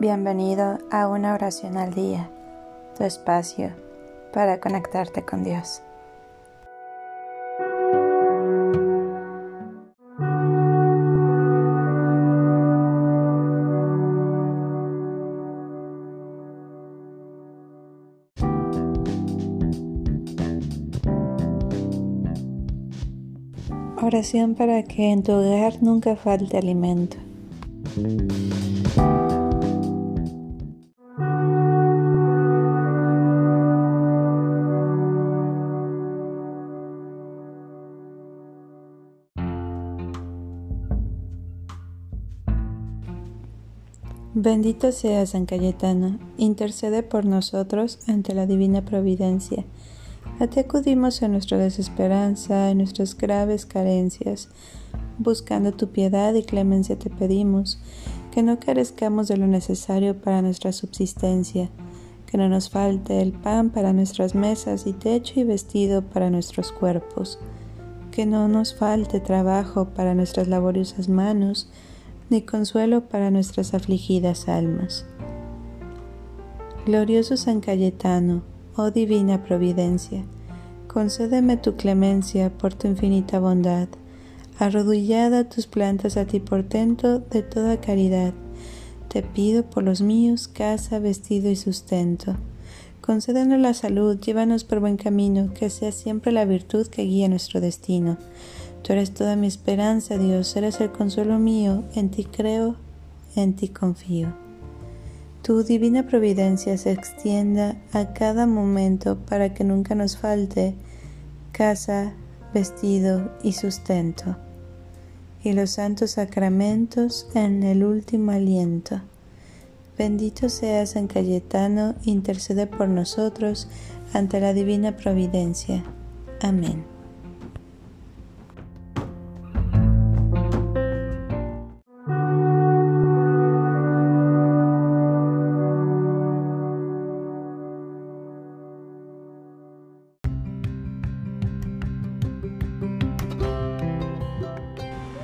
Bienvenido a una oración al día, tu espacio para conectarte con Dios. Oración para que en tu hogar nunca falte alimento. Bendito sea San Cayetano, intercede por nosotros ante la divina providencia. A ti acudimos en nuestra desesperanza, en nuestras graves carencias. Buscando tu piedad y clemencia te pedimos, que no carezcamos de lo necesario para nuestra subsistencia, que no nos falte el pan para nuestras mesas y techo y vestido para nuestros cuerpos, que no nos falte trabajo para nuestras laboriosas manos, ni consuelo para nuestras afligidas almas. Glorioso San Cayetano, oh divina providencia, concédeme tu clemencia por tu infinita bondad, arrodillada tus plantas a ti portento de toda caridad, te pido por los míos casa, vestido y sustento. Concédenos la salud, llévanos por buen camino, que sea siempre la virtud que guíe nuestro destino Tú eres toda mi esperanza, Dios, eres el consuelo mío, en ti creo, en ti confío. Tu divina providencia se extienda a cada momento para que nunca nos falte casa, vestido y sustento, y los santos sacramentos en el último aliento. Bendito sea San Cayetano, intercede por nosotros ante la divina providencia. Amén.